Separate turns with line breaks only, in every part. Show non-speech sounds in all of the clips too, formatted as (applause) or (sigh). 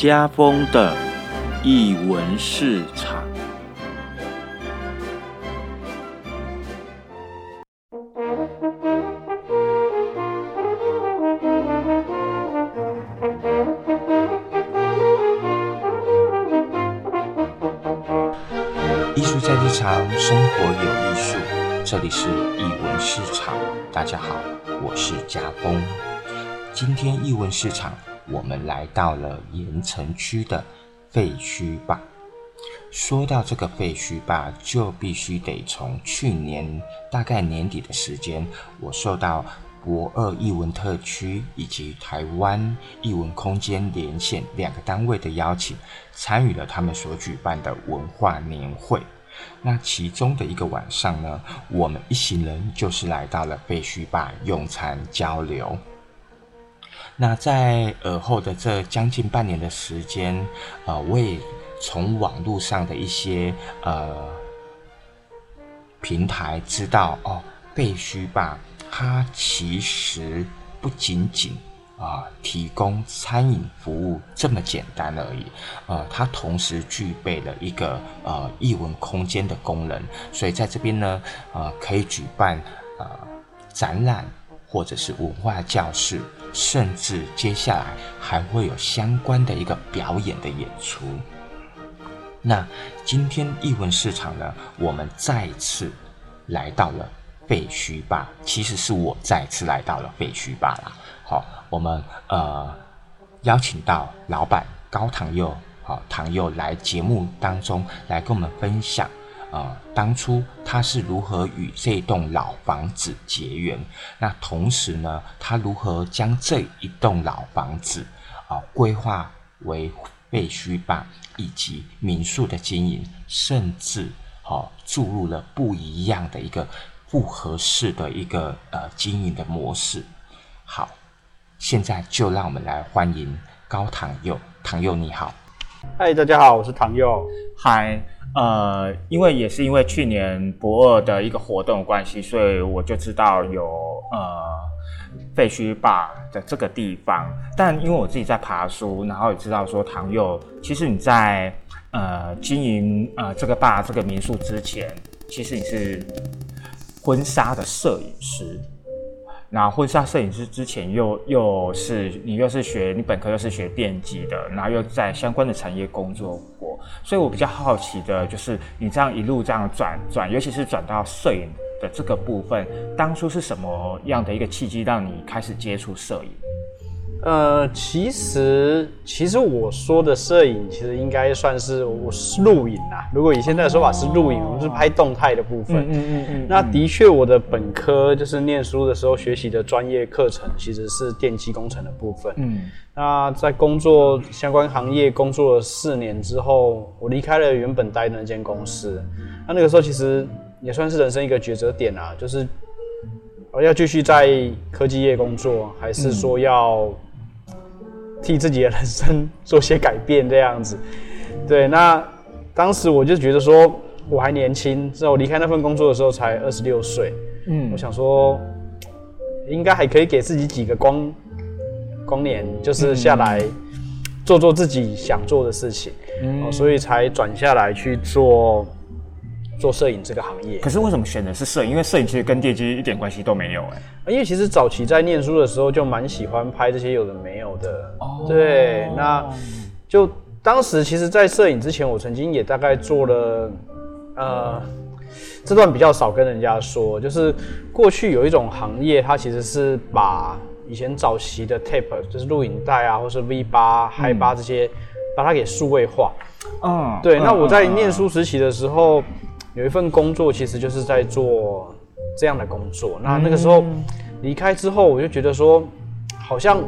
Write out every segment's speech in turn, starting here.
家风的译文市场。
艺术在日常，生活有艺术。这里是艺文市场，大家好，我是家风。今天艺文市场，我们来到了盐城区的废墟坝。说到这个废墟坝，就必须得从去年大概年底的时间，我受到博二艺文特区以及台湾艺文空间连线两个单位的邀请，参与了他们所举办的文化年会。那其中的一个晚上呢，我们一行人就是来到了废墟坝用餐交流。那在尔后的这将近半年的时间，呃，我也从网络上的一些呃平台知道哦，废墟坝它其实不仅仅。啊，提供餐饮服务这么简单而已，呃，它同时具备了一个呃艺文空间的功能，所以在这边呢，呃，可以举办呃展览或者是文化教室，甚至接下来还会有相关的一个表演的演出。那今天艺文市场呢，我们再次来到了废墟坝，其实是我再次来到了废墟坝啦。好，我们呃邀请到老板高唐佑，好唐佑来节目当中来跟我们分享，呃当初他是如何与这栋老房子结缘，那同时呢，他如何将这一栋老房子啊规划为废墟吧以及民宿的经营，甚至好注入了不一样的一个不合式的一个呃经营的模式，好。现在就让我们来欢迎高唐佑，唐佑你好，
嗨，大家好，我是唐佑。
嗨，呃，因为也是因为去年博二的一个活动关系，所以我就知道有呃废墟坝的这个地方。但因为我自己在爬书，然后也知道说唐佑，其实你在呃经营呃这个坝这个民宿之前，其实你是婚纱的摄影师。那婚纱摄影师之前又又是你又是学你本科又是学电机的，然后又在相关的产业工作，所以我比较好奇的就是你这样一路这样转转，尤其是转到摄影的这个部分，当初是什么样的一个契机让你开始接触摄影？
呃，其实其实我说的摄影，其实应该算是我是录影啊。如果以现在的说法是录影，我们是拍动态的部分。嗯嗯嗯。那的确，我的本科就是念书的时候学习的专业课程，其实是电气工程的部分。嗯。那在工作相关行业工作了四年之后，我离开了原本待的那间公司。那那个时候其实也算是人生一个抉择点啊，就是我要继续在科技业工作，还是说要。替自己的人生做些改变，这样子，对。那当时我就觉得说，我还年轻，在我离开那份工作的时候才二十六岁，嗯，我想说，应该还可以给自己几个光光年，就是下来做做自己想做的事情，嗯，所以才转下来去做。做摄影这个行业，
可是为什么选的是摄影？因为摄影其实跟电机一点关系都没有哎。
因为其实早期在念书的时候就蛮喜欢拍这些有的没有的。哦。对，那就当时其实，在摄影之前，我曾经也大概做了，呃，这段比较少跟人家说，就是过去有一种行业，它其实是把以前早期的 tape，就是录影带啊，或是 V 八、Hi 八这些，把它给数位化。嗯。对，那我在念书时期的时候。有一份工作，其实就是在做这样的工作。那那个时候离开之后，我就觉得说，好像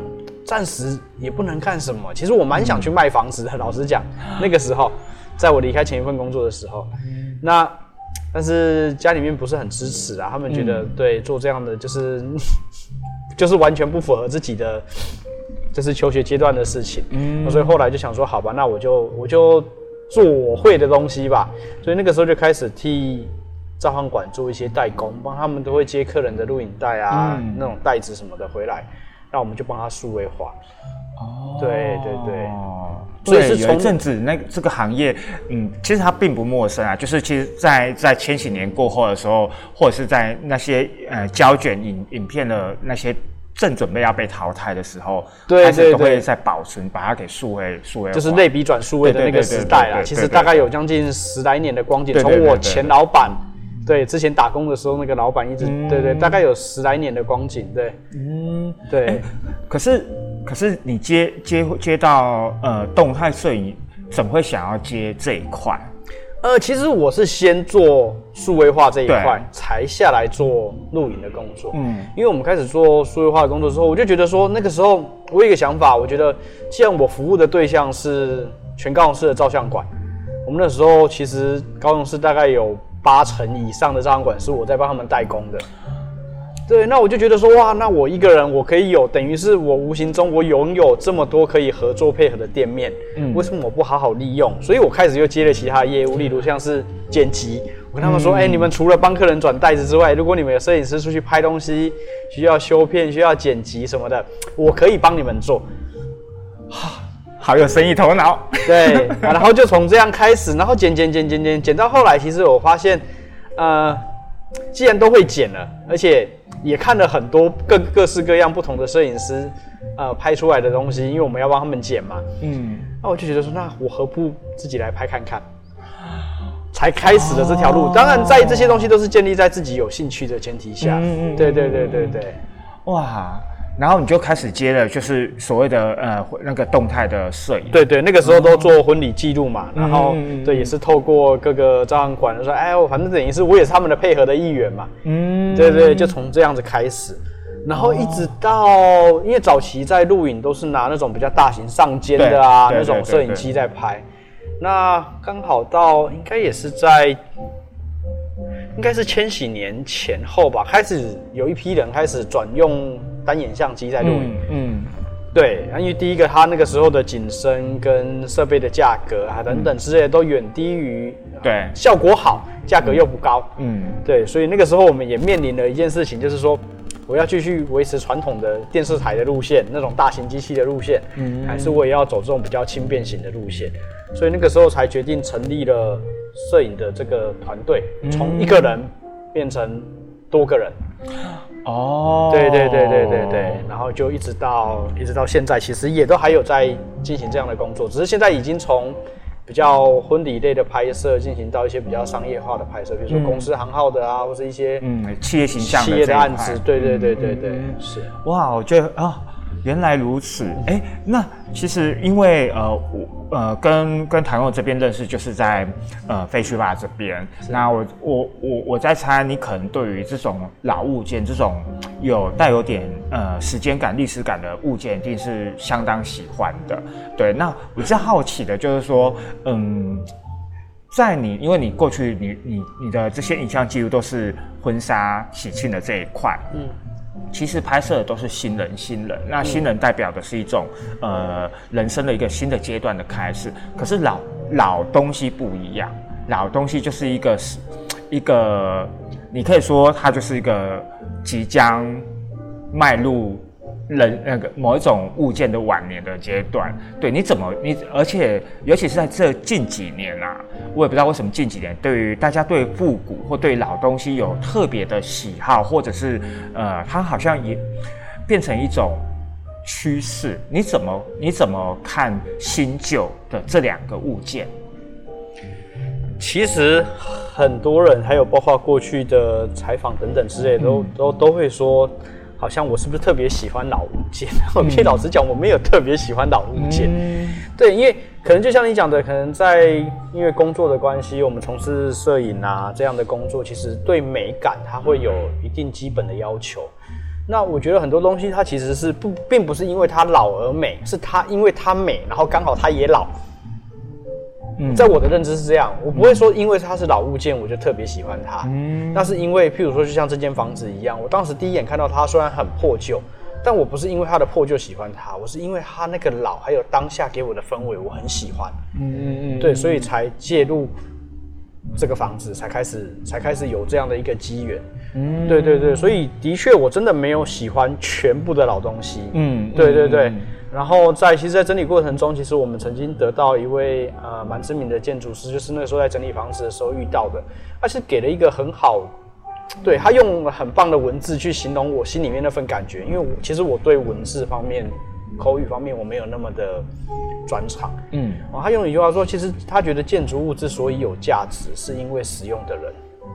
暂时也不能干什么。其实我蛮想去卖房子的，老实讲，(gasps) 那个时候，在我离开前一份工作的时候，那但是家里面不是很支持啊，他们觉得对做这样的就是 (laughs) 就是完全不符合自己的，就是求学阶段的事情。嗯，所以后来就想说，好吧，那我就我就。做我会的东西吧，所以那个时候就开始替照相馆做一些代工，帮他们都会接客人的录影带啊，那种袋子什么的回来，那我们就帮他数位化。
哦，
对对对
所以是有一阵子，那这个行业，嗯，其实它并不陌生啊。就是其实在，在千禧年过后的时候，或者是在那些呃胶卷影影片的那些正准备要被淘汰的时候，
对对
开始都会
对
在保存，把它给数位数位，
就是类比转数位的那个时代啦。其实大概有将近十来年的光景，从我前老板，对之前打工的时候那个老板一直，
嗯
对对，大概有十来年的光景，对，
嗯。
对。
可是，可是你接接接到呃动态摄影，怎么会想要接这一块？
呃，其实我是先做数位化这一块，才下来做录影的工作。
嗯
因为我们开始做数位化的工作之后，我就觉得说，那个时候我有一个想法，我觉得既然我服务的对象是全高雄市的照相馆，我们那时候其实高雄市大概有八成以上的照相馆是我在帮他们代工的。对，那我就觉得说，哇，那我一个人我可以有，等于是我无形中我拥有这么多可以合作配合的店面，
嗯
为什么我不好好利用？所以我开始又接了其他业务，例如像是剪辑，我跟他们说，哎、你们除了帮客人转袋子之外，如果你们有摄影师出去拍东西，需要修片、需要剪辑什么的，我可以帮你们做。
好有生意头脑。
对，(laughs) 然后就从这样开始，然后剪剪剪剪剪剪到后来，其实我发现，呃，既然都会剪了，而且也看了很多各各式各样不同的摄影师，呃，拍出来的东西，因为我们要帮他们剪嘛，
嗯，
那我就觉得说，那我何不自己来拍看看？才开始了这条路。当然，在这些东西都是建立在自己有兴趣的前提下。
嗯嗯嗯
对对对对对。
哇，然后你就开始接了，就是所谓的呃那个动态的摄影。
对对，那个时候都做婚礼记录嘛，然后对也是透过各个照相馆说，哎，我反正等于是我也是他们的配合的一员嘛，
嗯，
对对，就从这样子开始，然后一直到，因为早期在录影都是拿那种比较大型上肩的啊那种
对
摄影机在拍，那刚好到应该也是在，应该是千禧年前后吧，开始有一批人开始转用单眼相机在录影。
嗯嗯。
对，因为第一个，它那个时候的景深跟设备的价格啊等等之类的都远低于，
对。
效果好，价格又不高，
嗯。
对，所以那个时候我们也面临了一件事情，就是说我要继续维持传统的电视台的路线，那种大型机器的路线，
嗯。
还是我也要走这种比较轻便型的路线，所以那个时候才决定成立了摄影的这个团队，从一个人变成多个人。
哦，
对对对对对对，然后就一直到一直到现在，其实也都还有在进行这样的工作，只是现在已经从比较婚礼类的拍摄进行到一些比较商业化的拍摄，比如说公司行号的啊，或是一些
嗯企业形象
企业的案子，对对对对对
嗯，
是。
哇，我觉得啊，原来如此。哎、那其实因为呃，我呃跟跟谭佑这边认识，就是在呃废墟吧这边。那我我我我在猜，你可能对于这种老物件，这种有带有点呃时间感、历史感的物件，一定是相当喜欢的。对，那我比较好奇的就是说，嗯。在你，因为你过去你你你的这些影像记录都是婚纱喜庆的这一块，
嗯
其实拍摄的都是新人，新人。那新人代表的是一种呃人生的一个新的阶段的开始。可是老老东西不一样，老东西就是一个是一个，你可以说它就是一个即将迈入人那个某一种物件的晚年的阶段。对，你怎么你而且尤其是在这近几年啊，我也不知道为什么近几年对于大家对复古或对老东西有特别的喜好，或者是呃，它好像也变成一种趋势。你怎么你怎么看新旧的这两个物件？
其实很多人，还有包括过去的采访等等之类的，都都都会说，好像我是不是特别喜欢老物件？(laughs) 我其实老实讲，我没有特别喜欢老物件。对，因为可能就像你讲的，可能在因为工作的关系，我们从事摄影啊这样的工作，其实对美感它会有一定基本的要求。那我觉得很多东西它其实是不，并不是因为它老而美，是它因为它美，然后刚好它也老。
嗯。
在我的认知是这样，我不会说因为它是老物件我就特别喜欢它，
嗯。
那是因为譬如说就像这间房子一样，我当时第一眼看到它虽然很破旧，但我不是因为它的破旧喜欢它，我是因为它那个老还有当下给我的氛围我很喜欢，
嗯。嗯嗯，
对，所以才介入这个房子，才开始才开始有这样的一个机缘。嗯，对对对，所以的确我真的没有喜欢全部的老东西。
嗯，
对对对。然后在其实，在整理过程中，其实我们曾经得到一位呃蛮知名的建筑师，就是那个时候在整理房子的时候遇到的，他是给了一个很好，对他用很棒的文字去形容我心里面那份感觉，因为我其实我对文字方面、口语方面我没有那么的专长。嗯，哦，他用一句话说，其实他觉得建筑物之所以有价值，是因为使用的人。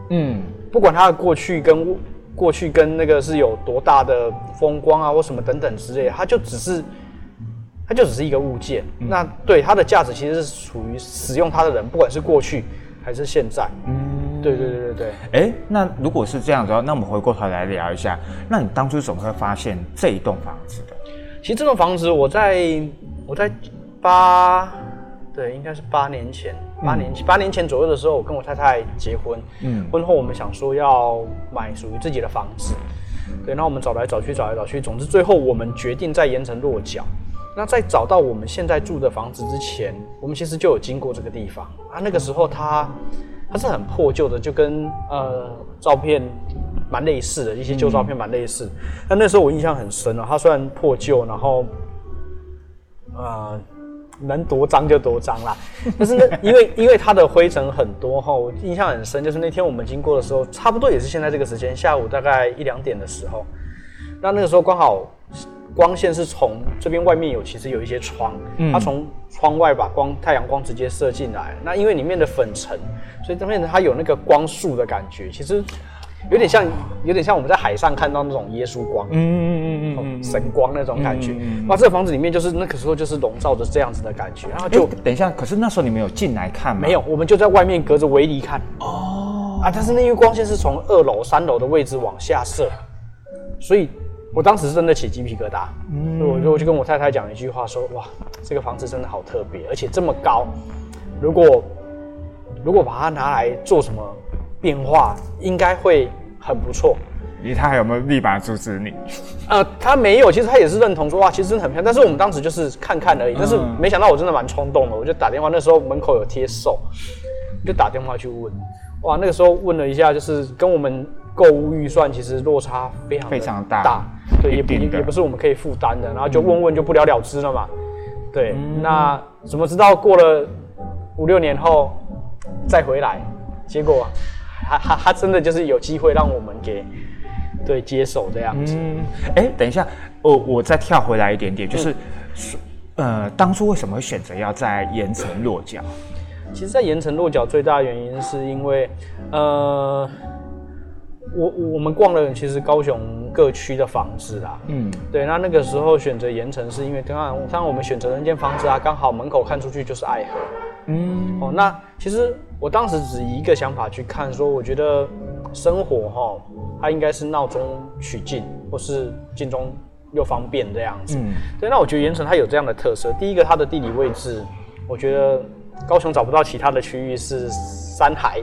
嗯，不管他的过去跟过去跟那个是有多大的风光啊，或什么等等之类，他就只是。它就只是一个物件，那对它的价值其实是属于使用它的人，不管是过去还是现在。嗯，对对对对对。
哎，那如果是这样子，那我们回过头来聊一下，那你当初怎么会发现这一栋房子的？
其实这栋房子，我在我在八，对，应该是八年前，八年八年前左右的时候，我跟我太太结婚。嗯，婚后我们想说要买属于自己的房子，对，那我们找来找去，找来找去，总之最后我们决定在盐城落脚。那在找到我们现在住的房子之前，我们其实就有经过这个地方啊。那个时候它它是很破旧的，就跟呃照片蛮类似的，一些旧照片蛮类似。那那时候我印象很深了，它虽然破旧，然后呃能多脏就多脏啦。但是呢，因为因为它的灰尘很多哈，我印象很深，就是那天我们经过的时候，差不多也是现在这个时间，下午大概一两点的时候。那那个时候刚好。光线是从这边外面有，其实有一些窗，它从窗外把光太阳光直接射进来。那因为里面的粉尘，所以这边它有那个光束的感觉，其实有点像，有点像我们在海上看到那种耶稣光，嗯嗯嗯嗯神光那种感觉。哇，这个房子里面就是那个时候就是笼罩着这样子的感觉。然后就
等一下，可是那时候你们有进来看吗？
没有，我们就在外面隔着围篱看。哦，啊，但是那因为光线是从二楼、三楼的位置往下射，所以。我当时真的起鸡皮疙瘩，嗯，我就我就跟我太太讲一句话，说哇，这个房子真的好特别，而且这么高，如果如果把它拿来做什么变化，应该会很不错。
你他还有没有立马阻止你？
呃，他没有，其实他也是认同说哇，其实真的很漂亮。但是我们当时就是看看而已，但是没想到我真的蛮冲动的，我就打电话，那时候门口有贴售，就打电话去问，哇，那个时候问了一下，就是跟我们购物预算其实落差非常
非常大。
对，也也也不是我们可以负担的，然后就问问就不了了之了嘛。对，那怎么知道过了五六年后再回来，结果他他他真的就是有机会让我们给对接手这样子。嗯，
哎，等一下，我我再跳回来一点点，就是呃，当初为什么会选择要在盐城落脚？
其实，在盐城落脚最大的原因是因为呃。我我们逛了其实高雄各区的房子啦，嗯，对，那那个时候选择盐城是因为刚刚刚我们选择那间房子啊，刚好门口看出去就是爱河，嗯，哦，那其实我当时只一个想法去看，说我觉得生活哈，它应该是闹中取静，或是静中又方便这样子，嗯，对，那我觉得盐城它有这样的特色，第一个它的地理位置，我觉得高雄找不到其他的区域是山海，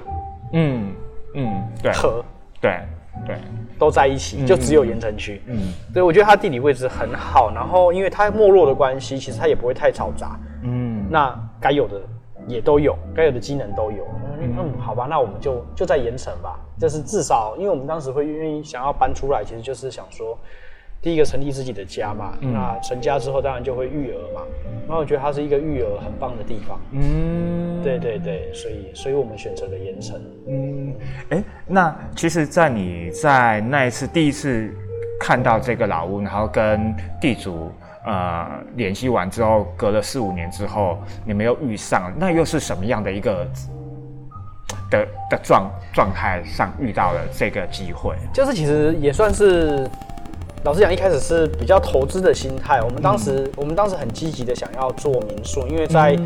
嗯嗯，对，河。
对对，
都在一起，就只有盐城区。嗯，所以，我觉得它地理位置很好，然后因为它没落的关系，其实它也不会太嘈杂。嗯，那该有的也都有，该有的机能都有。嗯，好吧，那我们就就在盐城吧。就是至少，因为我们当时会愿意想要搬出来，其实就是想说。第一个成立自己的家嘛，那成家之后当然就会育儿嘛，然后我觉得它是一个育儿很棒的地方。嗯，对对对，所以所以我们选择了盐城。嗯，
哎，那其实，在你在那一次第一次看到这个老屋，然后跟地主呃联系完之后，隔了四五年之后，你们又遇上，那又是什么样的一个的的状状态上遇到了这个机会？
就是其实也算是。老实讲，一开始是比较投资的心态。我们当时，我们当时很积极的想要做民宿，因为在，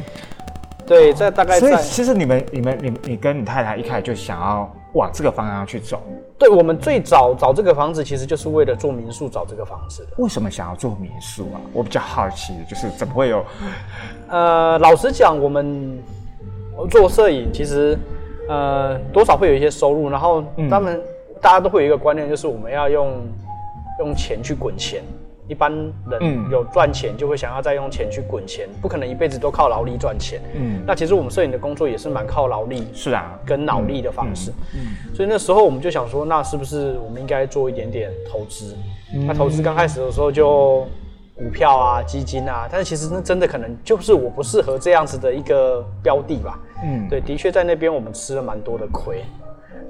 对，在大概，
所以其实你们、你们、你、你跟你太太一开始就想要往这个方向去走。
对，我们最早找这个房子，其实就是为了做民宿找这个房子。
为什么想要做民宿啊？我比较好奇，就是怎么会有？
呃，老实讲，我们做摄影，其实呃多少会有一些收入，然后他们大家都会有一个观念，就是我们要用。用钱去滚钱，一般人
嗯
有赚钱就会想要再用钱去滚钱，不可能一辈子都靠劳力赚钱。
嗯，
那其实我们摄影的工作也是蛮靠劳力
是啊，
跟脑力的方式。嗯所以那时候我们就想说，那是不是我们应该做一点点投资？那投资刚开始的时候就股票啊、基金啊，但是其实那真的可能就是我不适合这样子的一个标的吧。
嗯，
对，的确在那边我们吃了蛮多的亏。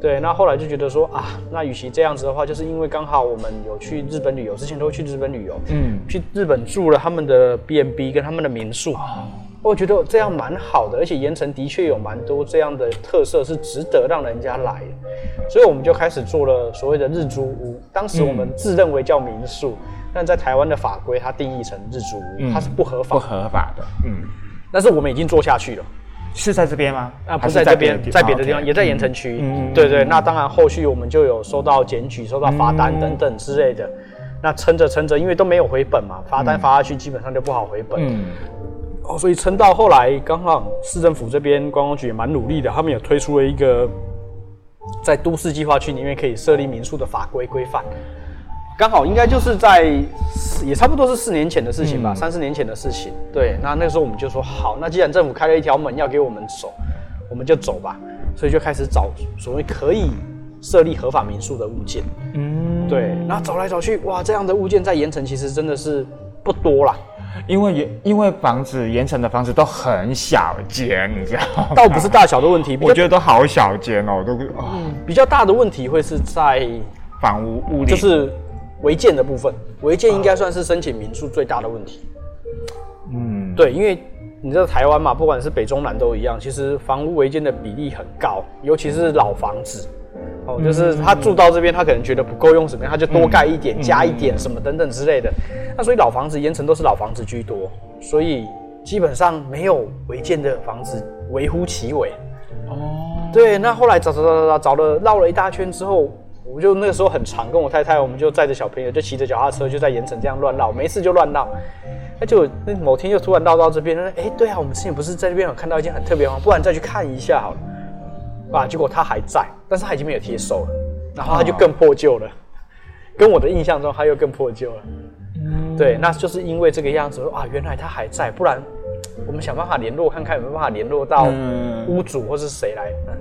对，那后来就觉得说啊，那与其这样子的话，就是因为刚好我们有去日本旅游，之前都会去日本旅游，
嗯，
去日本住了他们的 B&B 跟他们的民宿，我觉得这样蛮好的，而且盐城的确有蛮多这样的特色是值得让人家来的，所以我们就开始做了所谓的日租屋。当时我们自认为叫民宿，但在台湾的法规它定义成日租屋，它是不合法
不
法，
合法的，嗯，
但是我们已经做下去了。
是在这边吗？
啊，不
是
在这边，在别的地方，也在盐城区。
嗯
对对，那当然后续我们就有收到检举、收到罚单
嗯
等等之类的。那撑着撑着，因为都没有回本嘛，罚单罚下去基本上就不好回本。
嗯
哦，所以撑到后来，刚好市政府这边观光局也蛮努力的，他们也推出了一个在都市计划区里面可以设立民宿的法规规范。刚好应该就是在四也差不多是四年前的事情吧，
嗯
三四年前的事情。对，那那个时候我们就说好，那既然政府开了一条门要给我们走，我们就走吧。所以就开始找所谓可以设立合法民宿的物件。
嗯，
对，然后找来找去，哇，这样的物件在盐城其实真的是不多啦。
因为盐因为房子盐城的房子都很小间，你知道吗？
倒不是大小的问题，
我觉得都好小间哦，都哦
比较大的问题会是在
房屋屋里
就是违建的部分，违建应该算是申请民宿最大的问题。
嗯
对，因为你知道台湾嘛，不管是北中南都一样，其实房屋违建的比例很高，尤其是老房子。哦，就是他住到这边，他可能觉得不够用怎么样，他就多盖一点、加一点什么等等之类的。那所以老房子盐城都是老房子居多，所以基本上没有违建的房子微乎其微。
哦
对，那后来找找找找找找了绕了一大圈之后，我就那个时候很长，跟我太太我们就载着小朋友就骑着脚踏车就在盐城这样乱绕，没事就乱绕。那就那某天又突然绕到这边，说哎、对啊，我们之前不是在这边有看到一件很特别的房，不然再去看一下好了。啊，结果他还在，但是他已经没有贴手了，然后他就更破旧了，跟我的印象中他又更破旧了。对，那就是因为这个样子啊，原来他还在，不然我们想办法联络看看有没有办法联络到
嗯
屋主或是谁来。嗯，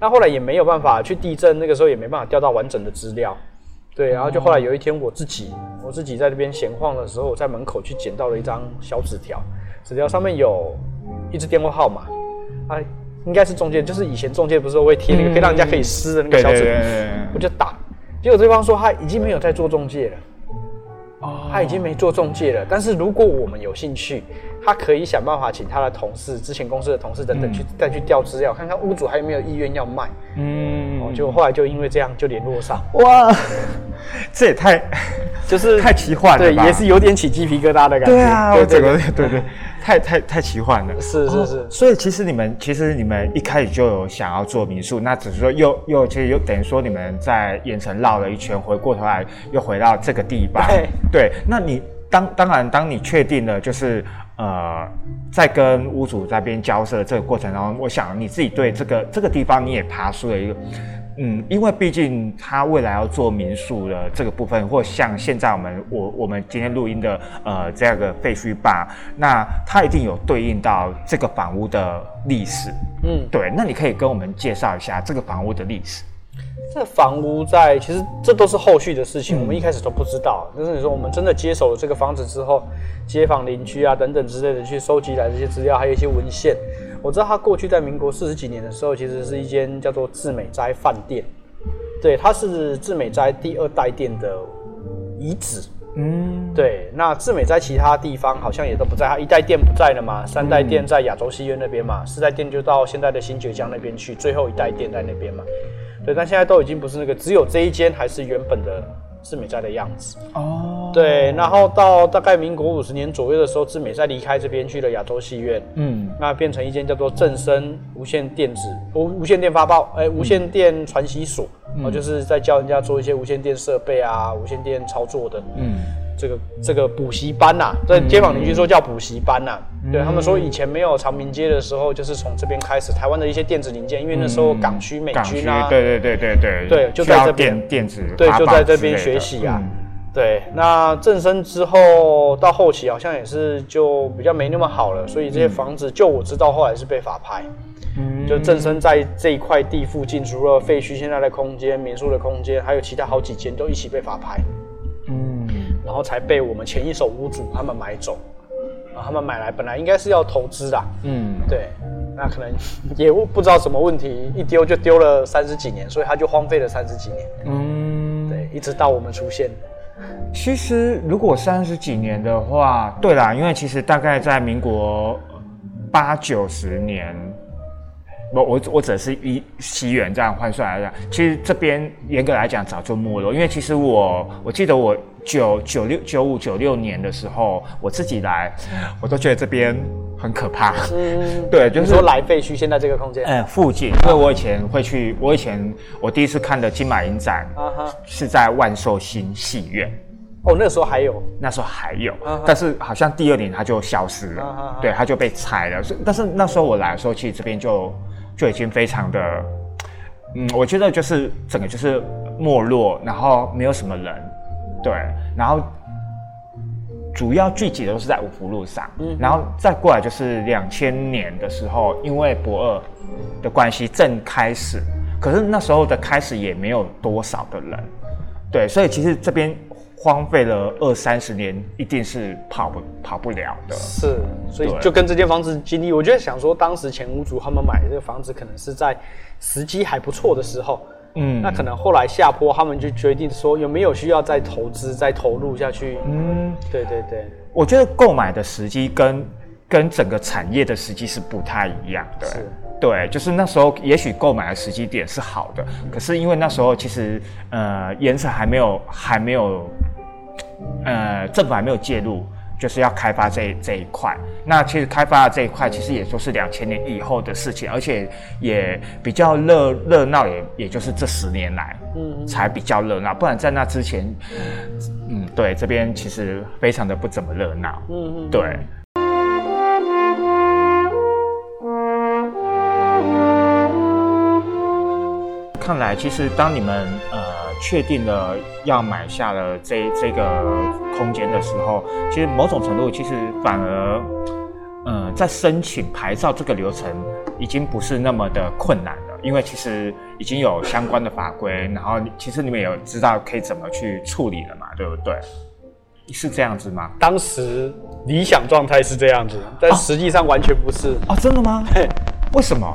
那后来也没有办法去地震，那个时候也没办法调到完整的资料。对，然后就后来有一天我自己我自己在那边闲晃的时候，我在门口去捡到了一张小纸条，纸条上面有一支电话号码，啊，应该是中介，就是以前中介不是都会贴那个可以让人家可以撕的那个小纸条，我就打，结果对方说他已经没有在做中介了。
哦
他已经没做中介了，但是如果我们有兴趣，他可以想办法请他的同事、之前公司的同事等等去、再去调资料，看看屋主还有没有意愿要卖。
嗯
哦，就后来就因为这样就联络上，
哇，(laughs) 这也太 (laughs)
就是
太奇幻了
对，也是有点起鸡皮疙瘩的感觉。
对啊，我整
对
个对对，太太太奇幻了。
是是是
哦所以其实你们其实你们一开始就有想要做民宿，那只是说又又其实又等于说你们在盐城绕了一圈，回过头来又回到这个地方。
对
对，那你当当然当你确定了就是。呃，在跟屋主在边交涉这个过程当中，我想你自己对这个这个地方你也爬出了一个，嗯，因为毕竟他未来要做民宿的这个部分，或像现在我们我我们今天录音的呃这样个废墟吧，那它一定有对应到这个房屋的历史。
嗯，
对，那你可以跟我们介绍一下这个房屋的历史。
这房屋在其实这都是后续的事情，我们一开始都不知道。但是你说我们真的接手了这个房子之后，街坊邻居啊等等之类的去收集来这些资料，还有一些文献。我知道它过去在民国四十几年的时候，其实是一间叫做致美斋饭店，对，它是致美斋第二代店的遗址。
嗯，
对，那致美斋其他地方好像也都不在，它一代店不在了嘛，三代店在亚洲戏院那边嘛，四代店就到现在的新爵江那边去，最后一代店在那边嘛。对，但现在都已经不是那个，只有这一间还是原本的智美斋的样子。
哦，
对，然后到大概民国五十年左右的时候，智美斋离开这边去了亚洲戏院，
嗯。
那变成一间叫做正声无线电子无无线电发报，哎、无线电传习所，
嗯。
后，就是在教人家做一些无线电设备啊、无线电操作的。
嗯
这个这个补习班呐、在街坊邻居说叫补习班呐、对他们说以前没有长明街的时候，就是从这边开始，台湾的一些电子零件，因为那时候港区美军啊，
对对对对对
对就在这边。
电电子
对，就在这边学习啊。
嗯。
对，那正身之后到后期好像也是就比较没那么好了，所以这些房子就我知道后来是被法拍。
嗯。
就正身在这一块地附近，除了废墟现在的空间、民宿的空间，还有其他好几间都一起被法拍，
嗯，
然后才被我们前一手屋主他们买走。啊，他们买来本来应该是要投资的，
嗯，
对，那可能 (laughs) 也不知道什么问题，一丢就丢了三十几年，所以他就荒废了三十几年。
嗯，
对，一直到我们出现。
其实如果三十几年的话，对啦，因为其实大概在民国八九十年，我我我只是一西元这样换算来讲，其实这边严格来讲早就没落，因为其实我我记得我九九六九五九六年的时候，我自己来，我都觉得这边很可怕。
嗯，
对，就是
说来废墟现在这个空间，
嗯附近，因为我以前会去，我以前我第一次看的金马影展
啊哈，
是在万寿新戏院。
哦，那时候还有，
那时候还有
啊，
但是好像第二年它就消失了，对，它就被拆了。所以但是那时候我来的时候，其实这边就就已经非常的，嗯，我觉得就是整个就是没落，然后没有什么人，对，然后主要聚集的都是在五福路上，然后再过来就是两千年的时候，因为博二的关系正开始，可是那时候的开始也没有多少的人，对，所以其实这边荒废了二三十年，一定是跑不跑不了的。
是，所以就跟这间房子经历，我就在想说，当时前屋主他们买的这个房子，可能是在时机还不错的时候，
嗯
那可能后来下坡，他们就决定说有没有需要再投资、再投入下去。
嗯，
对对对，
我觉得购买的时机跟跟整个产业的时机是不太一样的。
是
对，就是那时候也许购买的时机点是好的，可是因为那时候其实呃盐城还没有还没有呃政府还没有介入。就是要开发这这一块，那其实开发的这一块其实也就是两千年以后的事情，而且也比较热热闹，也也就是这十年来，
嗯
才比较热闹，不然在那之前，嗯，对，这边其实非常的不怎么热闹，
嗯嗯，
对。看来，其实当你们呃确定了要买下了这这个空间的时候，其实某种程度其实反而，呃，在申请牌照这个流程已经不是那么的困难了，因为其实已经有相关的法规，然后其实你们也知道可以怎么去处理了嘛，对不对？是这样子吗？
当时理想状态是这样子，但实际上完全不是。
哦，真的吗？为什么？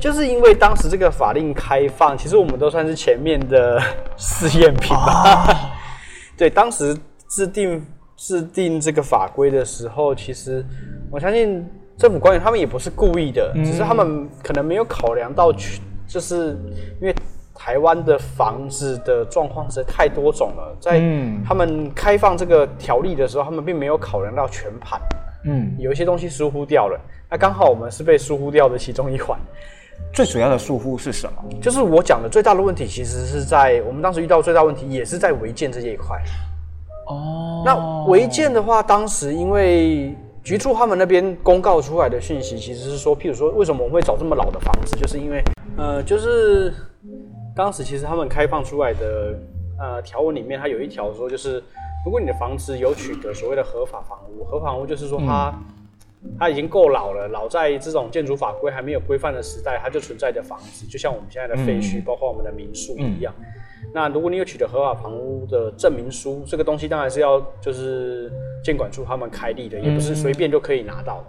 就是因为当时这个法令开放，其实我们都算是前面的 (laughs) 试验品吧。(laughs) 对，当时制定制定这个法规的时候，其实我相信政府官员他们也不是故意的，只是他们可能没有考量到去，就是因为台湾的房子的状况实在太多种了，在
嗯
他们开放这个条例的时候，他们并没有考量到全盘。
嗯，
有一些东西疏忽掉了，那刚好我们是被疏忽掉的其中一环。
最主要的疏忽是什么？
就是我讲的最大的问题，其实是在我们当时遇到最大问题，也是在违建这一块。
哦
那违建的话，当时因为局处他们那边公告出来的讯息，其实是说，譬如说，为什么我们会找这么老的房子，就是因为，呃，就是当时其实他们开放出来的呃条文里面，它有一条说，就是如果你的房子有取得所谓的合法房屋，合法房屋就是说它、它已经够老了，老在这种建筑法规还没有规范的时代，它就存在的房子，就像我们现在的废墟，
嗯
包括我们的民宿一样。那如果你有取得合法房屋的证明书，这个东西当然是要就是监管处他们开立的，也不是随便就可以拿到的。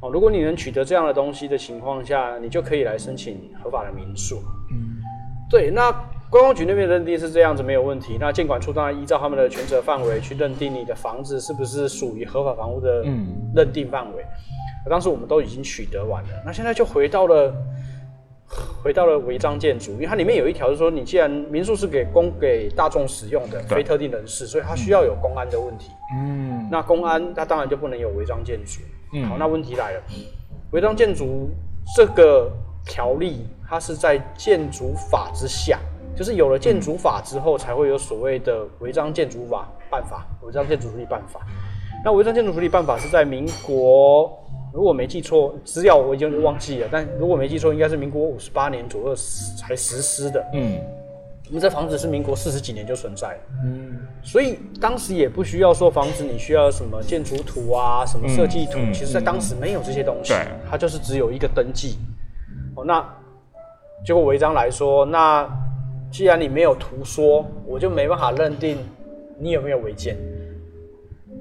哦，如果你能取得这样的东西的情况下，你就可以来申请合法的民宿。嗯，对。那观光局那边认定是这样子没有问题，那监管处当然依照他们的权责范围去认定你的房子是不是属于合法房屋的
嗯。
认定范围。当时我们都已经取得完了，那现在就回到了回到了违章建筑，因为它里面有一条是说，你既然民宿是给供给大众使用的，非特定人士，所以它需要有公安的问题。
嗯。
那公安它当然就不能有违章建筑。
嗯。
好，那问题来了，违章建筑这个条例，它是在建筑法之下，就是有了建筑法之后，才会有所谓的违章建筑法办法、违章建筑处理办法。那违章建筑处理办法是在民国，如果没记错，资料我已经忘记了，但如果没记错，应该是民国五十八年左右才实施的。
嗯
我们这房子是民国四十几年就存在，嗯，所以当时也不需要说房子你需要什么建筑图啊，什么设计图，
嗯
其实在当时没有这些东西
对，
它就是只有一个登记。哦，那结果违章来说，那既然你没有图说，我就没办法认定你有没有违建。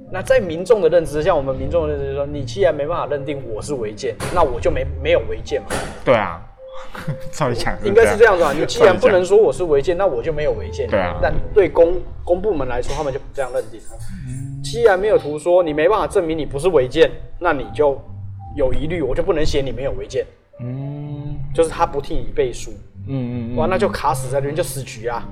那在民众的认知，像我们民众的认知就是说，你既然没办法认定我是违建，那我就没没有违建嘛。
对啊，(laughs) 照理讲
应该是这样子啊。你既然不能说我是违建，那我就没有违建。
对啊
但对公公部门来说，他们就不这样认定。既然没有图说，你没办法证明你不是违建，那你就有疑虑，我就不能写你没有违建。
嗯
就是他不替你背书，
嗯嗯
哇，那就卡死在那边，就死局啊。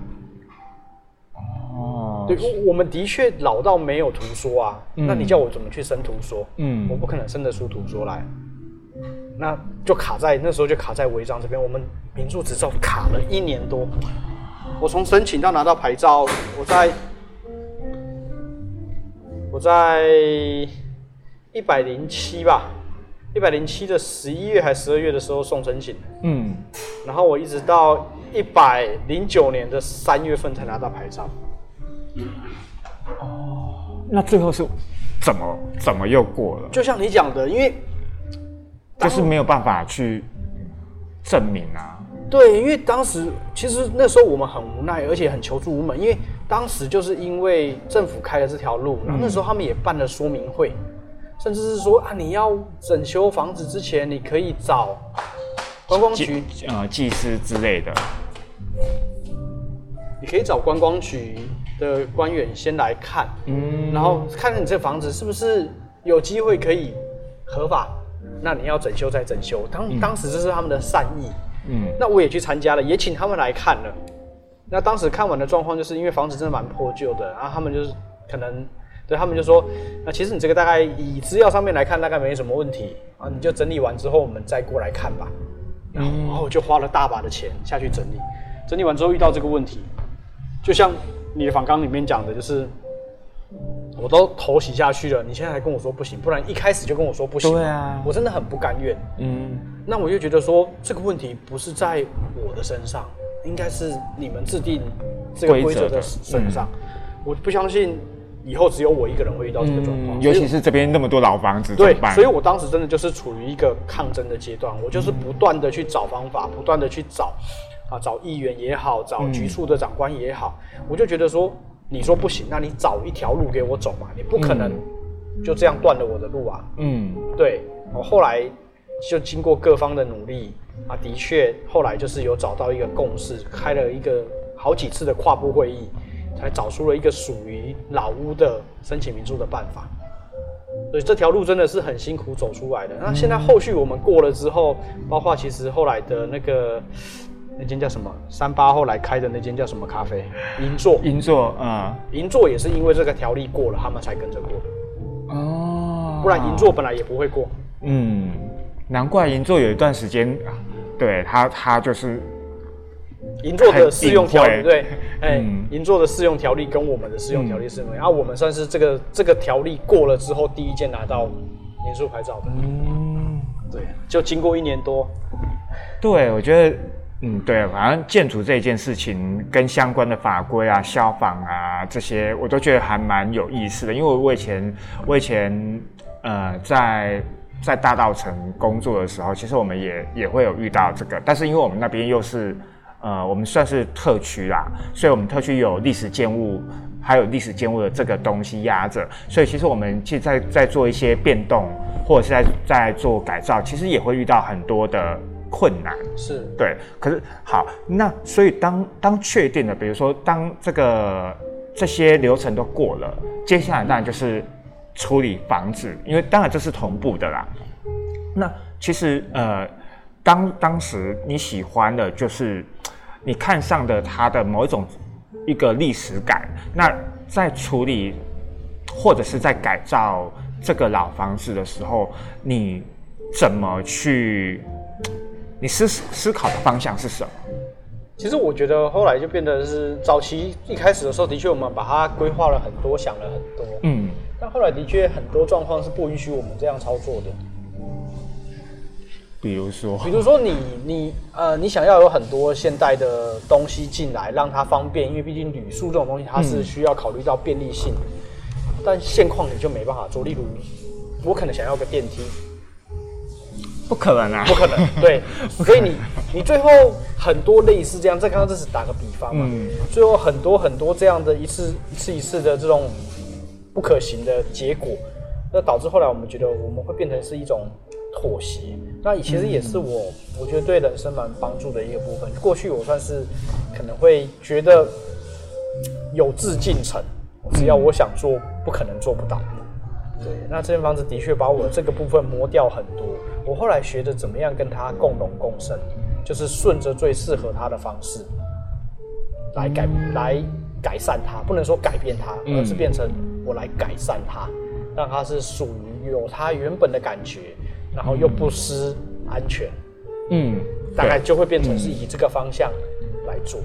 哦，
对，我们的确老到没有图说啊，那你叫我怎么去生图说？
嗯
我不可能生得出图说来。那就卡在那时候就卡在违章这边，我们民宿执照卡了一年多。我从申请到拿到牌照，我在我在一百零七吧，一百零七的十一月还十二月的时候送申请，
嗯
然后我一直到一百零九年的三月份才拿到牌照。
哦那最后是怎么怎么又过了？
就像你讲的，因为
就是没有办法去证明啊。
对，因为当时其实那时候我们很无奈，而且很求助无门，因为当时就是因为政府开了这条路，然后那时候他们也办了说明会，甚至是说啊，你要整修房子之前，你可以找观光局，
技呃技师之类的，
你可以找观光局的官员先来看，
嗯。
然后看看你这房子是不是有机会可以合法，那你要整修再整修。当当时这是他们的善意，
嗯。
那我也去参加了，也请他们来看了。那当时看完的状况，就是因为房子真的蛮破旧的，然后他们就是可能对他们就说，那其实你这个大概以资料上面来看，大概没什么问题啊，你就整理完之后我们再过来看吧。然后然后我就花了大把的钱下去整理，整理完之后遇到这个问题，就像你的访纲里面讲的，就是我都头洗下去了，你现在还跟我说不行，不然一开始就跟我说不行，
对啊
我真的很不甘愿。
嗯
那我就觉得说，这个问题不是在我的身上，应该是你们制定这个规则的
规则的
身上。我不相信以后只有我一个人会遇到这个状况、
嗯，尤其是这边那么多老房子，
对所以我当时真的就是处于一个抗争的阶段，我就是不断的去找方法，不断的去找啊，找议员也好，找局处的长官也好，我就觉得说，你说不行，那你找一条路给我走嘛，你不可能就这样断了我的路啊。
嗯。
对，我后来就经过各方的努力啊，的确后来就是有找到一个共识，开了一个好几次的跨部会议，才找出了一个属于老屋的申请民宿的办法。所以这条路真的是很辛苦走出来的。那现在后续我们过了之后，包括其实后来的那个那间叫什么三八后来开的那间叫什么咖啡银座，
银座嗯
银座也是因为这个条例过了，他们才跟着过的，
哦
不然银座本来也不会过。
嗯，难怪银座有一段时间，啊对他他就是
银座的适用条例，对，(laughs) 哎、
嗯。
银座的适用条例跟我们的适用条例是什么，然后我们算是这个这个条例过了之后，第一件拿到民宿牌照的，
嗯，
对，就经过一年多，
对，我觉得，嗯，对，反正建筑这件事情跟相关的法规啊、消防啊这些，我都觉得还蛮有意思的。因为我以前，我以前，呃，在在大道城工作的时候，其实我们也也会有遇到这个，但是因为我们那边又是，呃，我们算是特区啦，所以我们特区有历史建物。还有历史建物的这个东西压着，所以其实我们其实在在做一些变动，或者是在在做改造，其实也会遇到很多的困难。
是
对，可是好，那所以当当确定了，比如说当这个这些流程都过了，接下来当然就是处理房子，因为当然这是同步的啦。那其实呃，当当时你喜欢的就是你看上的它的某一种一个历史感，那在处理或者是在改造这个老房子的时候，你怎么去？你思思考的方向是什么？
其实我觉得后来就变得是早期一开始的时候，的确我们把它规划了很多，想了很多，
嗯
但后来的确很多状况是不允许我们这样操作的。
比如说，
比如说你你呃，你想要有很多现代的东西进来，让它方便，因为毕竟铝塑这种东西它是需要考虑到便利性，但现况你就没办法做。例如，我可能想要个电梯，
不可能啊，
不可能，(laughs) 对，所以你你最后很多类似这样，再刚刚这是打个比方嘛，最后很多很多这样的一次一次一次的这种不可行的结果，那导致后来我们觉得我们会变成是一种。妥协，那其实也是我我觉得对人生蛮帮助的一个部分。过去我算是可能会觉得有志进城，只要我想做，不可能做不到。对，那这间房子的确把我这个部分磨掉很多。我后来学着怎么样跟他共荣共生，就是顺着最适合他的方式来改来改善它，不能说改变它，而是变成我来改善它，让它是属于有它原本的感觉。然后又不失安全，嗯，大概就会变成是以这个方向来做。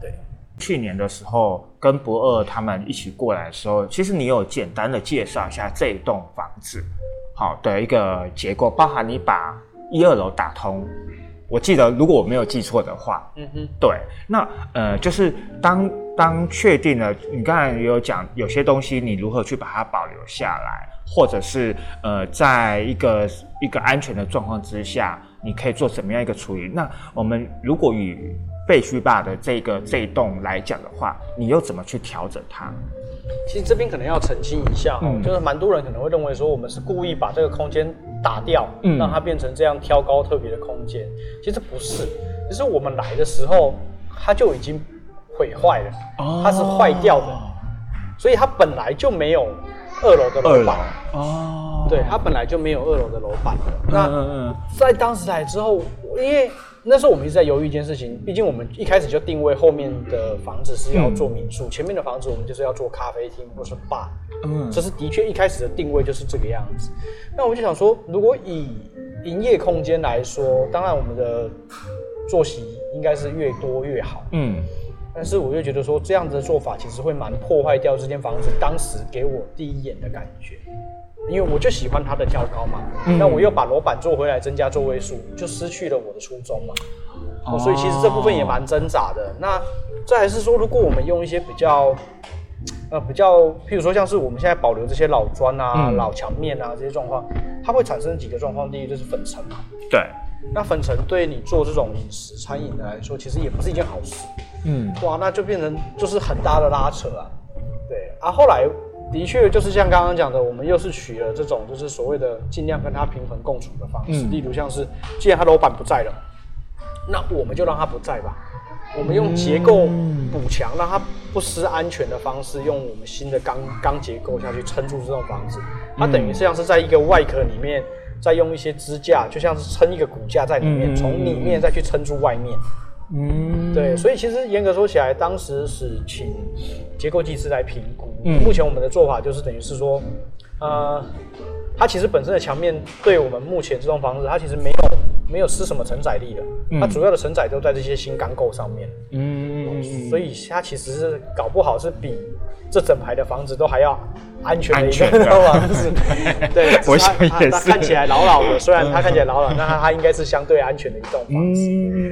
对，
去年的时候跟博二他们一起过来的时候，其实你有简单的介绍一下这一栋房子，好的一个结构，包含你把一二楼打通。我记得如果我没有记错的话，嗯哼，对，那呃，就是当当确定了，你刚才也有讲有些东西，你如何去把它保留下来。或者是呃，在一个一个安全的状况之下，你可以做什么样一个处理？那我们如果与废墟坝的这个这一栋来讲的话，你又怎么去调整它？
其实这边可能要澄清一下，嗯，就是蛮多人可能会认为说，我们是故意把这个空间打掉，嗯，让它变成这样挑高特别的空间。其实不是，其实我们来的时候，它就已经毁坏了，它是坏掉的，所以它本来就没有。二楼的楼板哦，对，它本来就没有二楼的楼板的。那在当时来之后，因为那时候我们一直在犹豫一件事情，毕竟我们一开始就定位后面的房子是要做民宿，前面的房子我们就是要做咖啡厅或是 bar。嗯，这是的确一开始的定位就是这个样子。那我就想说，如果以营业空间来说，当然我们的作息应该是越多越好。嗯。但是我又觉得说这样子的做法其实会蛮破坏掉这间房子当时给我第一眼的感觉，因为我就喜欢它的挑高嘛，那我又把楼板做回来增加座位数，就失去了我的初衷嘛。哦，所以其实这部分也蛮挣扎的。那这还是说，如果我们用一些比较，呃，比较，譬如说像是我们现在保留这些老砖啊、老墙面啊这些状况，它会产生几个状况。第一就是粉尘嘛。
对。
那粉尘对你做这种饮食餐饮的来说，其实也不是一件好事。嗯，哇，那就变成就是很大的拉扯啊。对，啊，后来的确就是像刚刚讲的，我们又是取了这种就是所谓的尽量跟它平衡共处的方式。例如像是，既然他楼板不在了，那我们就让它不在吧。我们用结构补强，让它不失安全的方式，用我们新的钢钢结构下去撑住这栋房子。它等于像是在一个外壳里面，再用一些支架，就像是撑一个骨架在里面，从里面再去撑住外面。嗯，对，所以其实严格说起来，当时是请结构技师来评估。嗯，目前我们的做法就是等于是说，呃，它其实本身的墙面对我们目前这栋房子，它其实没有没有施什么承载力的，它主要的承载都在这些新钢构上面。嗯，所以它其实是搞不好是比。这整排的房子都还要安全的一个房子，(laughs) (laughs) 对，
我想也是。
它看起来老老的，虽然它看起来老老，(laughs) 那它它应该是相对安全的一栋房子。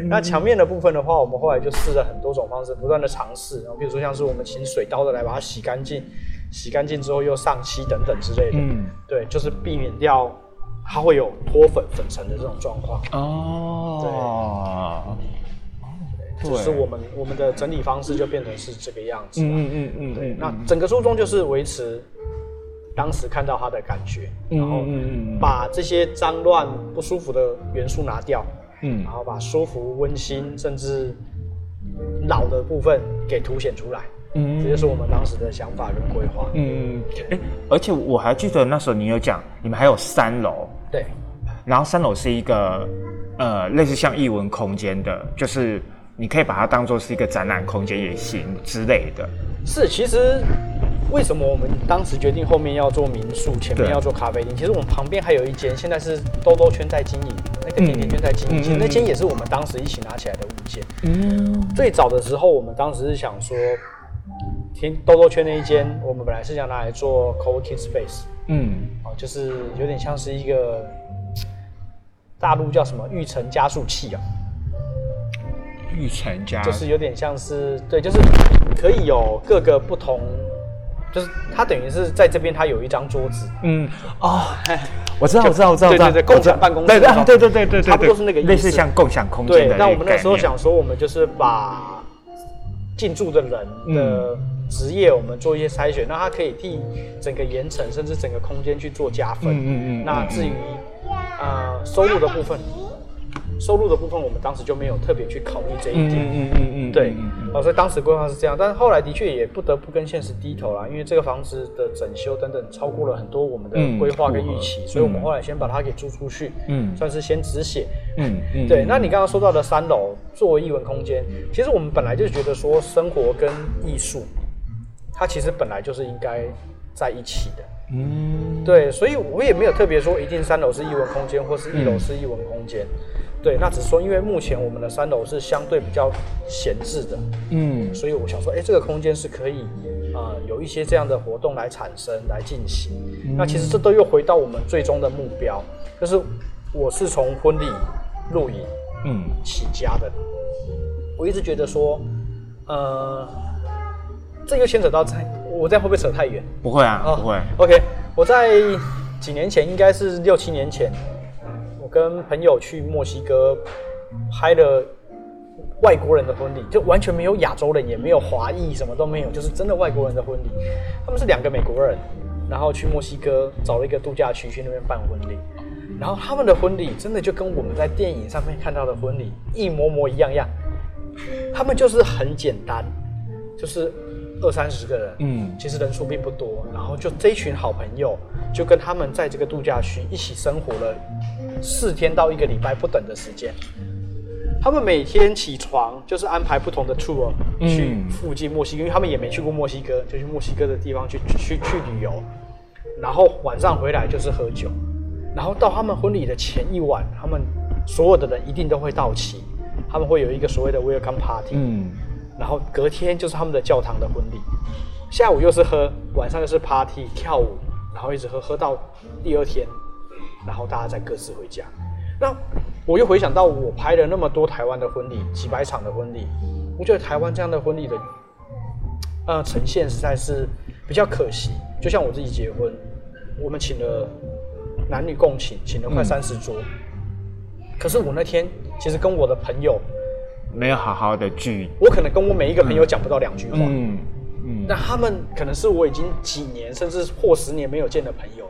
那墙面的部分的话，我们后来就试了很多种方式，不断的尝试。然后比如说像是我们请水刀的来把它洗干净，洗干净之后又上漆等等之类的。嗯，对，就是避免掉它会有脱粉粉尘的这种状况。哦，对。就是我们我们的整理方式就变成是这个样子。嗯嗯嗯对，那整个初衷就是维持当时看到它的感觉，然后把这些脏乱不舒服的元素拿掉，嗯，然后把舒服、温馨甚至老的部分给凸显出来。嗯，这就是我们当时的想法跟规划。嗯
嗯，哎，而且我还记得那时候你有讲，你们还有三楼。
对，
然后三楼是一个呃类似像艺文空间的，就是。你可以把它当做是一个展览空间也行之类的。
是，其实为什么我们当时决定后面要做民宿，前面要做咖啡厅？其实我们旁边还有一间，现在是兜兜圈在经营，那个甜甜圈在经营。其实那间也是我们当时一起拿起来的物件。嗯。最早的时候，我们当时是想说，甜兜兜圈那一间，我们本来是想拿来做 co-working space。嗯。哦，就是有点像是一个。大陆叫什么育成加速器啊，
育成加。
就是有点像是对，就是可以有各个不同，就是它等于是在这边它有一张桌子，
嗯。哦，(laughs) 我知道我知道我知道，
对对对共享办公室
对对对对对对对，
差不多是那个意思。
类似像共享空间的
那我们那时候想说，我们就是把进驻的人的职业，我们做一些筛选，那它可以替整个盐城甚至整个空间去做加分。
嗯嗯嗯
那至于呃收入的部分，收入的部分，我们当时就没有特别去考虑这一
嗯
点。
嗯嗯嗯嗯，
对
嗯嗯，
哦，所以当时规划是这样，但是后来的确也不得不跟现实低头啦，因为这个房子的整修等等超过了很多我们的
嗯
规划跟预期，所以我们
嗯
后来先把它给租出去，
嗯
算是先止血。
嗯嗯，
对，那你刚刚说到的三楼作为艺文空间，其实我们本来就觉得说生活跟艺术，它其实本来就是应该在一起的。
嗯
对，所以我也没有特别说一定三楼是艺文空间，或是一楼是艺文空间。对，那只是说因为目前我们的三楼是相对比较闲置的，
嗯
所以我想说，哎、这个空间是可以啊、呃有一些这样的活动来产生、来进行。那其实这都又回到我们最终的目标，就是我是从婚礼、露营
嗯
起家的。我一直觉得说，呃，这又牵扯到在，我这样会不会扯太远？
不会啊
哦
不会
，OK，我在几年前，应该是六七年前，我跟朋友去墨西哥拍了外国人的婚礼，就完全没有亚洲人，也没有华裔，什么都没有，就是真的外国人的婚礼。他们是两个美国人，然后去墨西哥找了一个度假区去那边办婚礼。然后他们的婚礼真的就跟我们在电影上面看到的婚礼一模模一样样，他们就是很简单，就是二三十个人，
嗯。
其实人数并不多，然后就这一群好朋友，就跟他们在这个度假区一起生活了四天到一个礼拜不等的时间。他们每天起床就是安排不同的 tour
嗯。
去附近墨西哥，因为他们也没去过墨西哥，就去墨西哥的地方去去去旅游，然后晚上回来就是喝酒，然后到他们婚礼的前一晚，他们所有的人一定都会到齐，他们会有一个所谓的 welcome party，
嗯
然后隔天就是他们的教堂的婚礼，下午又是喝，晚上又是 party 跳舞，然后一直喝喝到第二天，然后大家再各自回家。那我又回想到我拍了那么多台湾的婚礼，几百场的婚礼，我觉得台湾这样的婚礼的呃呈现实在是比较可惜。就像我自己结婚，我们请了男女共请，请了快
嗯
三十桌，可是我那天其实跟我的朋友，
没有好好的聚，
我可能跟我每一个朋友讲不到两句话。
嗯嗯
那他们可能是我已经几年甚至或十年没有见的朋友，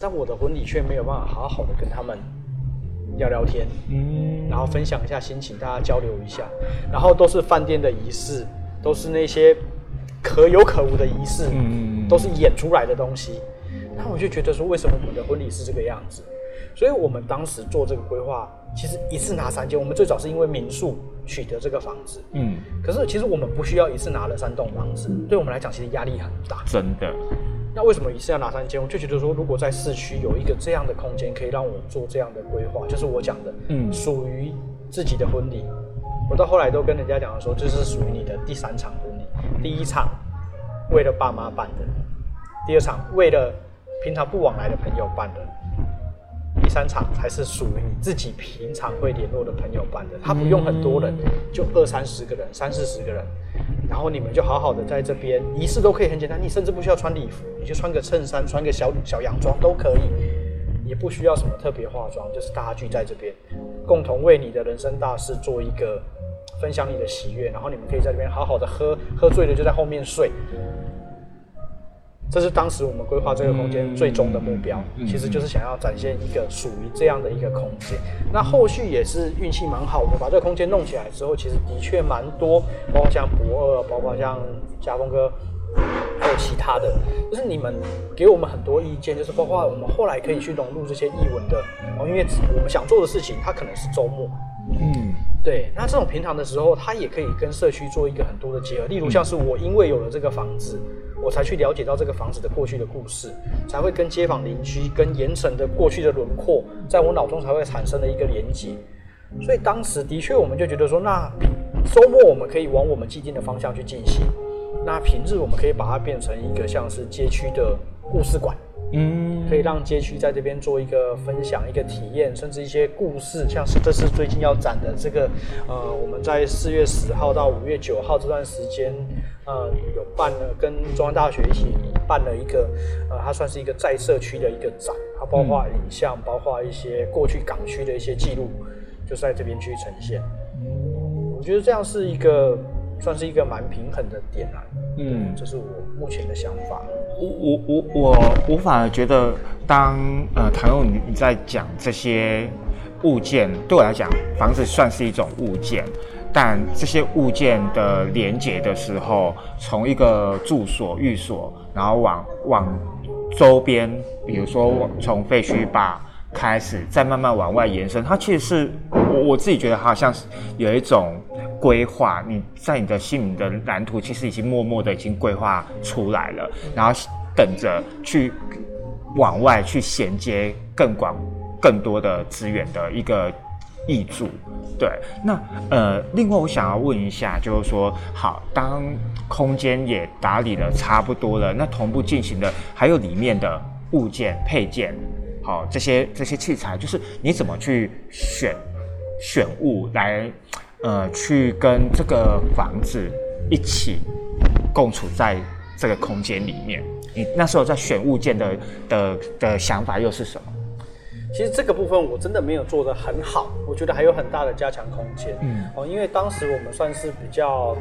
但我的婚礼却没有办法好好的跟他们聊聊天，
嗯
然后分享一下心情，大家交流一下，然后都是饭店的仪式，都是那些可有可无的仪式，
嗯
都是演出来的东西。那我就觉得说，为什么我们的婚礼是这个样子？所以我们当时做这个规划，其实一次拿三间。我们最早是因为民宿取得这个房子，
嗯，
可是其实我们不需要一次拿了三栋房子，对我们来讲其实压力很大。
真的，
那为什么一次要拿三间？我就觉得说，如果在市区有一个这样的空间，可以让我做这样的规划，就是我讲的，
嗯
属于自己的婚礼。我到后来都跟人家讲说，这是属于你的第三场婚礼。第一场为了爸妈办的，第二场为了平常不往来的朋友办的，第三场才是属于你自己平常会联络的朋友办的。他不用很多人，就二三十个人、三四十个人，然后你们就好好的在这边，仪式都可以很简单，你甚至不需要穿礼服，你就穿个衬衫、穿个小小洋装都可以，也不需要什么特别化妆，就是大家聚在这边，共同为你的人生大事做一个分享你的喜悦，然后你们可以在这边好好的喝，喝醉了就在后面睡。这是当时我们规划这个空间最终的目标，其实就是想要展现一个属于这样的一个空间。那后续也是运气蛮好，我们把这个空间弄起来之后，其实的确蛮多，包括像博二，包括像家峰哥，还有其他的，就是你们给我们很多意见，就是包括我们后来可以去融入这些译文的，哦，因为我们想做的事情，它可能是周末，
嗯
对，那这种平常的时候，它也可以跟社区做一个很多的结合。例如，像是我因为有了这个房子，我才去了解到这个房子的过去的故事，才会跟街坊邻居、跟盐城的过去的轮廓，在我脑中才会产生了一个连接。所以当时的确，我们就觉得说，那周末我们可以往我们既定的方向去进行，那平日我们可以把它变成一个像是街区的故事馆。嗯，可以让街区在这边做一个分享、一个体验，甚至一些故事，像是这是最近要展的这个，呃，我们在四月十号到五月九号这段时间，呃，有办了跟中央大学一起办了一个，呃，它算是一个在社区的一个展，它包括影像，包括一些过去港区的一些记录，就在这边去呈现。嗯，我觉得这样是一个。算是一个蛮平衡的点啊，嗯，这是我目前的想法。
我我我我我反而觉得，当呃唐勇你你在讲这些物件，对我来讲，房子算是一种物件，但这些物件的连接的时候，从一个住所、寓所，然后往往周边，比如说从废墟吧开始，再慢慢往外延伸，它其实是我我自己觉得好像是有一种。规划你在你的心里的蓝图，其实已经默默的已经规划出来了，然后等着去往外去衔接更广、更多的资源的一个益助。对，那呃，另外我想要问一下，就是说，好，当空间也打理的差不多了，那同步进行的还有里面的物件配件，好，这些这些器材，就是你怎么去选选物来。呃，去跟这个房子一起共处在这个空间里面，你那时候在选物件的的的想法又是什么？
其实这个部分我真的没有做得很好，我觉得还有很大的加强空间。嗯，哦，因为当时我们算是比较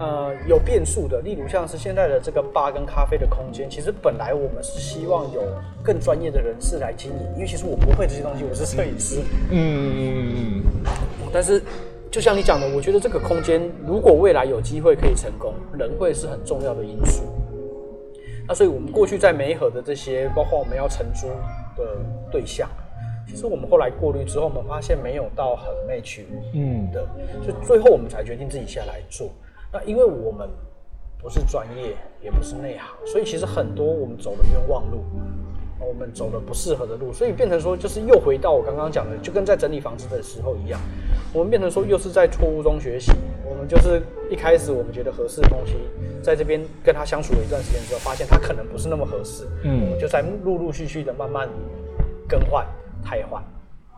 呃有变数的，例如像是现在的这个吧跟咖啡的空间，其实本来我们是希望有更专业的人士来经营，因为其实我不会这些东西，我是摄影师。嗯嗯嗯嗯，但是。就像你讲的，我觉得这个空间如果未来有机会可以成功，人会是很重要的因素。那所以我们过去在梅河的这些，包括我们要承租的对象，其实我们后来过滤之后，我们发现没有到很 match 嗯的，所以最后我们才决定自己下来做。那因为我们不是专业，也不是内行，所以其实很多我们走的冤枉路。我们走了不适合的路，所以变成说，就是又回到我刚刚讲的，就跟在整理房子的时候一样，我们变成说又是在错误中学习。我们就是一开始我们觉得合适的东西，在这边跟他相处了一段时间之后，发现他可能不是那么合适，嗯，我们就在陆陆续续的慢慢更换、汰换。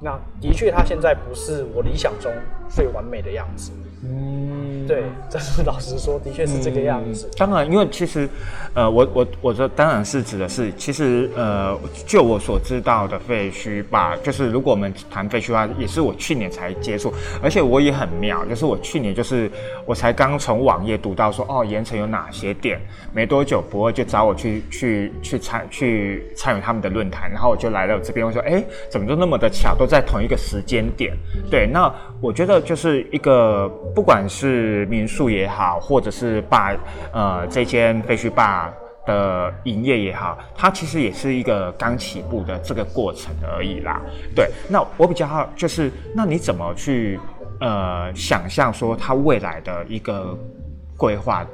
那的确，他现在不是我理想中最完美的样子。嗯，对，这是老实说，的确是这个样子。
当然，因为其实，呃，我我我这当然是指的是，其实呃，就我所知道的废墟吧，就是如果我们谈废墟的话，也是我去年才接触，而且我也很妙，就是我去年就是我才刚从网页读到说，哦，盐城有哪些店，没多久博二就找我去去去参去参与他们的论坛，然后我就来了这边，我说，哎，怎么都那么的巧，都在同一个时间点。对，那我觉得就是一个。不管是民宿也好，或者是把呃这间废墟坝的营业也好，它其实也是一个刚起步的这个过程而已啦。对，那我比较好就是，那你怎么去呃想象说它未来的一个规划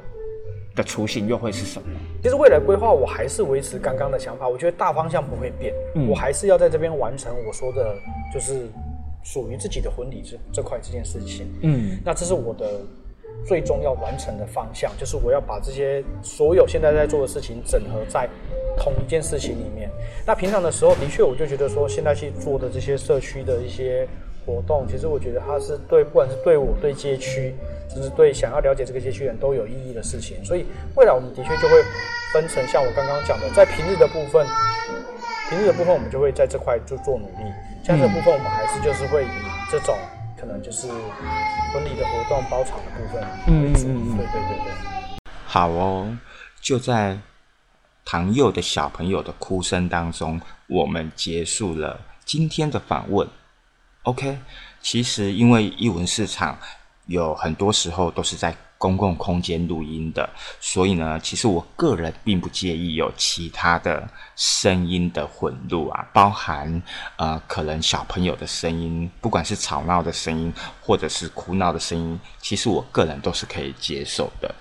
的雏形又会是什么？
其实未来规划我还是维持刚刚的想法，我觉得大方向不会变，我还是要在这边完成我说的，就是。属于自己的婚礼这这块这件事情，嗯，那这是我的最终要完成的方向，就是我要把这些所有现在在做的事情整合在同一件事情里面。那平常的时候，的确我就觉得说，现在去做的这些社区的一些活动，其实我觉得它是对，不管是对我对街区，甚至对想要了解这个街区人都有意义的事情。所以未来我们的确就会分成像我刚刚讲的，在平日的部分，平日的部分我们就会在这块就做努力。像这部分，我们还是就是会以这种可能就是婚礼的活动包场的部分为主。对对对对。
好哦，就在唐佑的小朋友的哭声当中，我们结束了今天的访问。OK，其实因为艺文市场有很多时候都是在。公共空间录音的，所以呢，其实我个人并不介意有其他的声音的混入啊，包含呃，可能小朋友的声音，不管是吵闹的声音，或者是哭闹的声音，其实我个人都是可以接受的。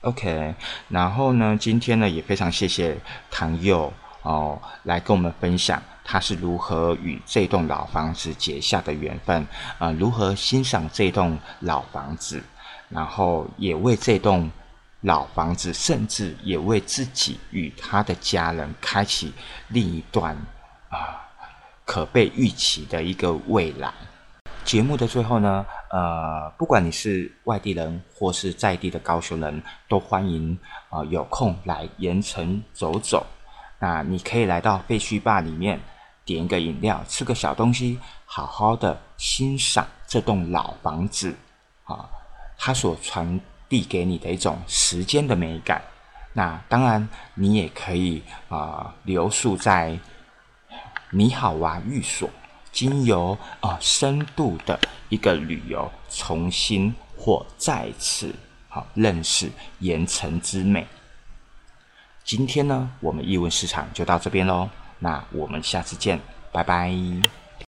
OK，然后呢，今天呢也非常谢谢唐佑哦，来跟我们分享他是如何与这栋老房子结下的缘分，啊，如何欣赏这栋老房子。然后也为这栋老房子，甚至也为自己与他的家人开启另一段啊可被预期的一个未来。节目的最后呢，呃，不管你是外地人或是在地的高雄人，都欢迎啊有空来盐城走走。那你可以来到废墟坝里面，点一个饮料，吃个小东西，好好的欣赏这栋老房子啊，它所传递给你的一种时间的美感。那当然，你也可以啊留宿在你好娃寓所。经由啊深度的一个旅游，重新或再次好认识盐城之美。今天呢，我们译文市场就到这边喽，那我们下次见，拜拜。